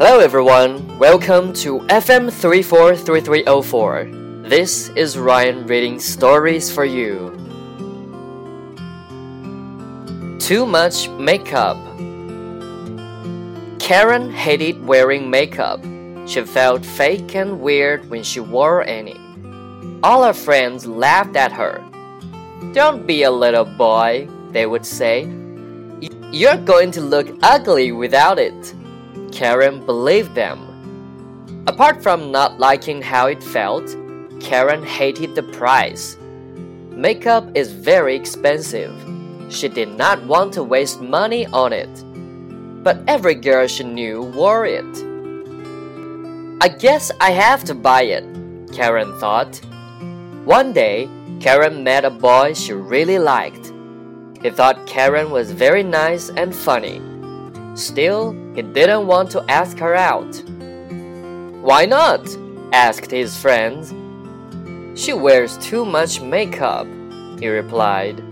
everyone, welcome to FM 343304. This is Ryan reading stories for you. Too much makeup. Karen hated wearing makeup. She felt fake and weird when she wore any. All her friends laughed at her. Don't be a little boy, they would say. You're going to look ugly without it. Karen believed them. Apart from not liking how it felt, Karen hated the price. Makeup is very expensive. She did not want to waste money on it. But every girl she knew wore it. I guess I have to buy it, Karen thought. One day, Karen met a boy she really liked. He thought Karen was very nice and funny. Still, he didn't want to ask her out. Why not? asked his friends. She wears too much makeup, he replied.